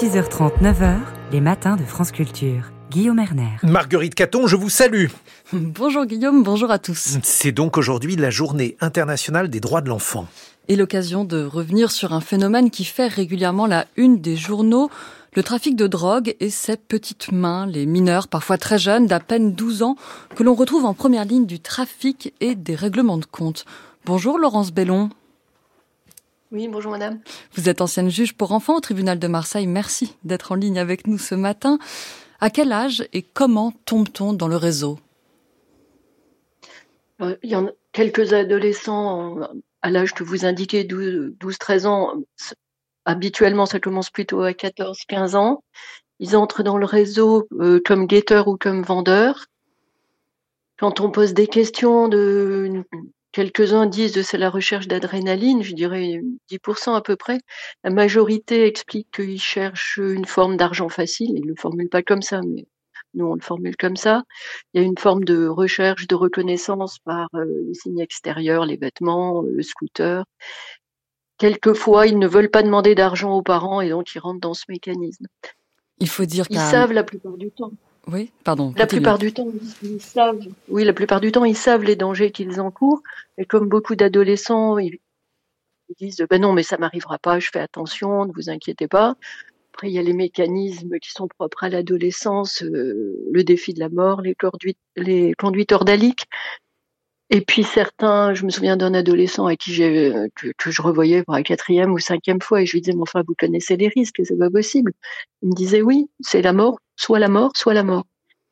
6h30, 9h, les matins de France Culture. Guillaume Erner. Marguerite Caton, je vous salue. Bonjour Guillaume, bonjour à tous. C'est donc aujourd'hui la journée internationale des droits de l'enfant. Et l'occasion de revenir sur un phénomène qui fait régulièrement la une des journaux, le trafic de drogue et ses petites mains, les mineurs, parfois très jeunes, d'à peine 12 ans, que l'on retrouve en première ligne du trafic et des règlements de compte. Bonjour Laurence Bellon. Oui, bonjour madame. Vous êtes ancienne juge pour enfants au tribunal de Marseille. Merci d'être en ligne avec nous ce matin. À quel âge et comment tombe-t-on dans le réseau? Euh, Il y en a quelques adolescents à l'âge que vous indiquez, 12-13 ans. Habituellement, ça commence plutôt à 14-15 ans. Ils entrent dans le réseau euh, comme guetteurs ou comme vendeurs. Quand on pose des questions de Quelques-uns disent que c'est la recherche d'adrénaline, je dirais 10% à peu près. La majorité explique qu'ils cherchent une forme d'argent facile. Ils ne le formulent pas comme ça, mais nous on le formule comme ça. Il y a une forme de recherche, de reconnaissance par euh, les signes extérieurs, les vêtements, le scooter. Quelquefois, ils ne veulent pas demander d'argent aux parents et donc ils rentrent dans ce mécanisme. Il faut dire qu'ils savent la plupart du temps. Oui, pardon. La plupart du temps, ils savent. Oui, la plupart du temps, ils savent les dangers qu'ils encourent. Et comme beaucoup d'adolescents, ils, disent ben non, mais ça m'arrivera pas. Je fais attention, ne vous inquiétez pas. Après, il y a les mécanismes qui sont propres à l'adolescence, euh, le défi de la mort, les, conduites, les conduites ordaliques. Et puis certains, je me souviens d'un adolescent à qui que, je revoyais pour la quatrième ou cinquième fois et je lui disais, mais enfin, vous connaissez les risques, c'est pas possible. Il me disait, oui, c'est la mort, soit la mort, soit la mort.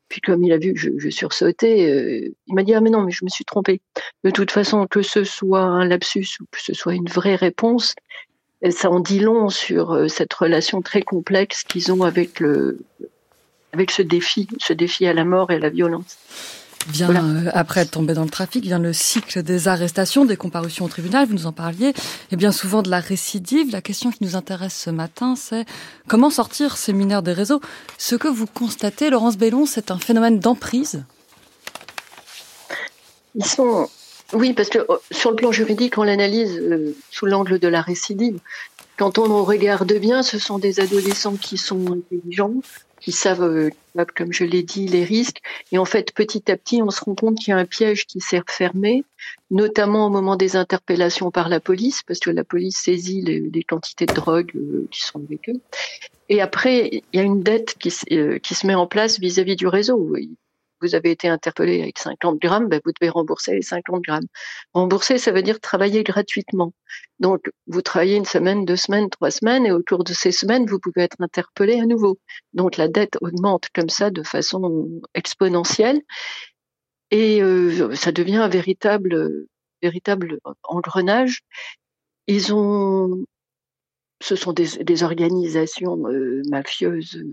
Puis comme il a vu je, je sursautais, euh, il m'a dit, ah mais non, mais je me suis trompé. De toute façon, que ce soit un lapsus ou que ce soit une vraie réponse, ça en dit long sur euh, cette relation très complexe qu'ils ont avec le, avec ce défi, ce défi à la mort et à la violence. Vient, euh, après être tombé dans le trafic, vient le cycle des arrestations, des comparutions au tribunal, vous nous en parliez, et bien souvent de la récidive. La question qui nous intéresse ce matin, c'est comment sortir ces mineurs des réseaux? Ce que vous constatez, Laurence Bellon, c'est un phénomène d'emprise? Ils sont... Oui, parce que oh, sur le plan juridique, on l'analyse euh, sous l'angle de la récidive. Quand on regarde bien, ce sont des adolescents qui sont intelligents, qui savent, euh, comme je l'ai dit, les risques. Et en fait, petit à petit, on se rend compte qu'il y a un piège qui s'est refermé, notamment au moment des interpellations par la police, parce que la police saisit les, quantités de drogue euh, qui sont avec eux. Et après, il y a une dette qui, euh, se met en place vis-à-vis -vis du réseau vous avez été interpellé avec 50 grammes, ben vous devez rembourser les 50 grammes. Rembourser, ça veut dire travailler gratuitement. Donc, vous travaillez une semaine, deux semaines, trois semaines, et autour de ces semaines, vous pouvez être interpellé à nouveau. Donc, la dette augmente comme ça de façon exponentielle, et euh, ça devient un véritable, véritable engrenage. Ils ont, ce sont des, organisations euh, mafieuses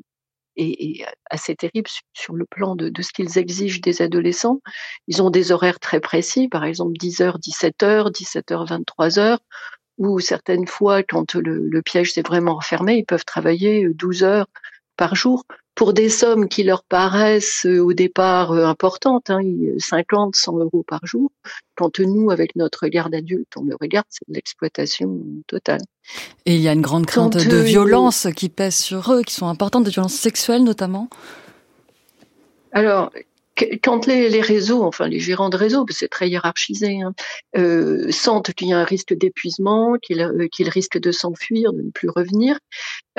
est, assez terrible sur le plan de, ce qu'ils exigent des adolescents. Ils ont des horaires très précis, par exemple 10h, 17h, 17h, 23h, ou certaines fois, quand le, le piège s'est vraiment refermé, ils peuvent travailler 12 heures par jour pour des sommes qui leur paraissent euh, au départ euh, importantes, hein, 50, 100 euros par jour, quand nous, avec notre regard d'adulte, on le regarde, c'est de l'exploitation totale. Et il y a une grande crainte de euh, violence qui pèse sur eux, qui sont importantes, de violences sexuelles notamment. Alors, quand les, les, réseaux, enfin les gérants de réseaux, c'est très hiérarchisé, hein, euh, sentent qu'il y a un risque d'épuisement, qu'ils risquent de s'enfuir, de ne plus revenir,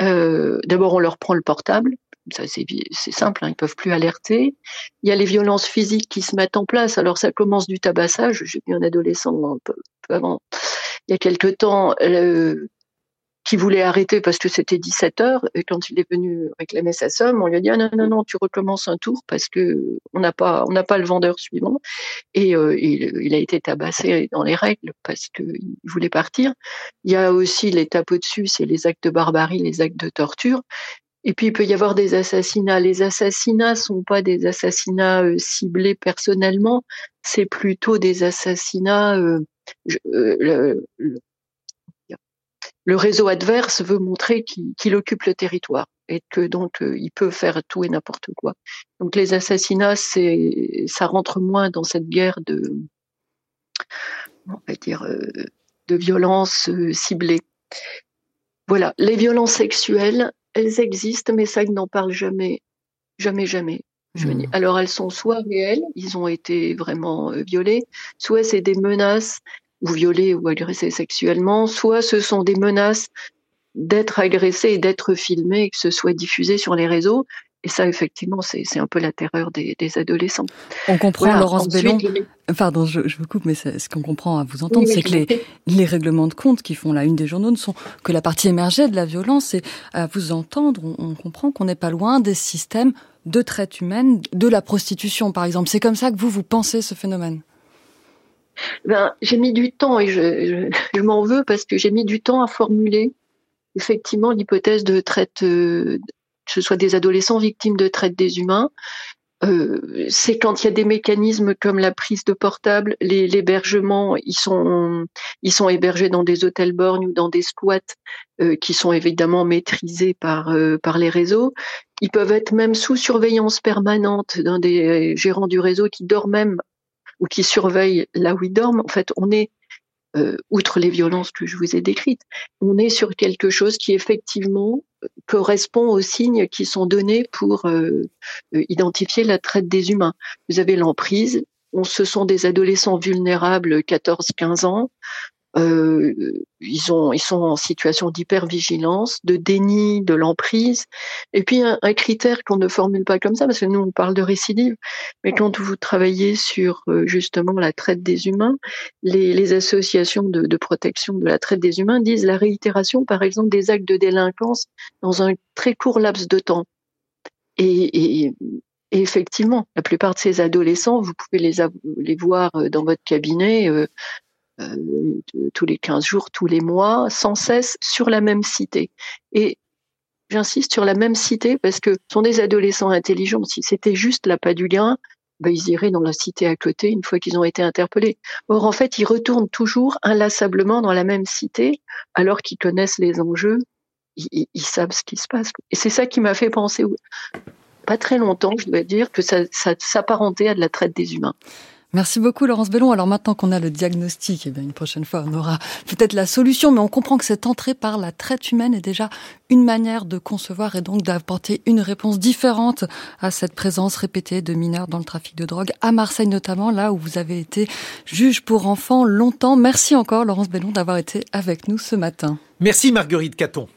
euh, d'abord on leur prend le portable, ça c'est simple, hein, ils peuvent plus alerter. Il y a les violences physiques qui se mettent en place. Alors ça commence du tabassage. J'ai vu un adolescent un peu, avant, il y a quelque temps, qui voulait arrêter parce que c'était 17 heures. Et quand il est venu réclamer sa somme, on lui a dit ah, non non non, tu recommences un tour parce que on n'a pas on n'a pas le vendeur suivant. Et euh, il, il, a été tabassé dans les règles parce qu'il voulait partir. Il y a aussi les tapes au-dessus, c'est les actes de barbarie, les actes de torture. Et puis il peut y avoir des assassinats. Les assassinats sont pas des assassinats euh, ciblés personnellement, c'est plutôt des assassinats. Euh, euh, le, réseau adverse veut montrer qu'il occupe le territoire et que donc il peut faire tout et n'importe quoi. Donc les assassinats, c'est ça rentre moins dans cette guerre de, on va dire, de violence ciblée. Voilà, les violences sexuelles, elles existent, mais ça, ils n'en parlent jamais, jamais, jamais. Je mmh. Alors elles sont soit réelles, ils ont été vraiment euh, violés, soit c'est des menaces ou violés ou agressés sexuellement, soit ce sont des menaces d'être agressés et d'être filmés et que ce soit diffusé sur les réseaux. Et ça, effectivement, c'est un peu la terreur des, des adolescents. On comprend, Laurence Bellon. Pardon, je, je, vous coupe, mais ce qu'on comprend à vous entendre, c'est que les, les, règlements de compte qui font la une des journaux ne sont que la partie émergée de la violence. Et à vous entendre, on, on comprend qu'on n'est pas loin des systèmes de traite humaine, de la prostitution, par exemple. C'est comme ça que vous, vous pensez ce phénomène? Ben, J'ai mis du temps et je, je, je m'en veux parce que j'ai mis du temps à formuler effectivement l'hypothèse de traite euh, ce soit des adolescents victimes de traite des humains. Euh, c'est quand il y a des mécanismes comme la prise de portable, l'hébergement, ils sont ils sont hébergés dans des hôtels bornes ou dans des squats euh, qui sont évidemment maîtrisés par euh, par les réseaux. Ils peuvent être même sous surveillance permanente d'un des gérants du réseau qui dort même ou qui surveille là où ils dorment. En fait, on est euh, outre les violences que je vous ai décrites, on est sur quelque chose qui effectivement euh, correspond aux signes qui sont donnés pour euh, identifier la traite des humains. Vous avez l'emprise, on, ce sont des adolescents vulnérables, 14-15 ans, euh, ils, ont, ils sont en situation d'hypervigilance, de déni de l'emprise. Et puis un, critère qu'on ne formule pas comme ça, parce que nous on parle de récidive, mais quand vous travaillez sur euh, justement la traite des humains, les, les associations de, de, protection de la traite des humains disent la réitération, par exemple, des actes de délinquance dans un très court laps de temps. Et, et, effectivement, la plupart de ces adolescents, vous pouvez les, les voir euh, dans votre cabinet euh, tous les 15 jours, tous les mois, sans cesse sur la même cité. Et j'insiste sur la même cité parce que ce sont des adolescents intelligents. Si c'était juste la pas du lien, ben, ils iraient dans la cité à côté une fois qu'ils ont été interpellés. Or, en fait, ils retournent toujours inlassablement dans la même cité alors qu'ils connaissent les enjeux, ils, ils, savent ce qui se passe. Et c'est ça qui m'a fait penser, pas très longtemps, je dois dire, que ça, ça s'apparentait à de la traite des humains. Merci beaucoup Laurence Bellon. Alors maintenant qu'on a le diagnostic, eh bien une prochaine fois on aura peut-être la solution, mais on comprend que cette entrée par la traite humaine est déjà une manière de concevoir et donc d'apporter une réponse différente à cette présence répétée de mineurs dans le trafic de drogue, à Marseille notamment, là où vous avez été juge pour enfants longtemps. Merci encore Laurence Bellon d'avoir été avec nous ce matin. Merci Marguerite Caton.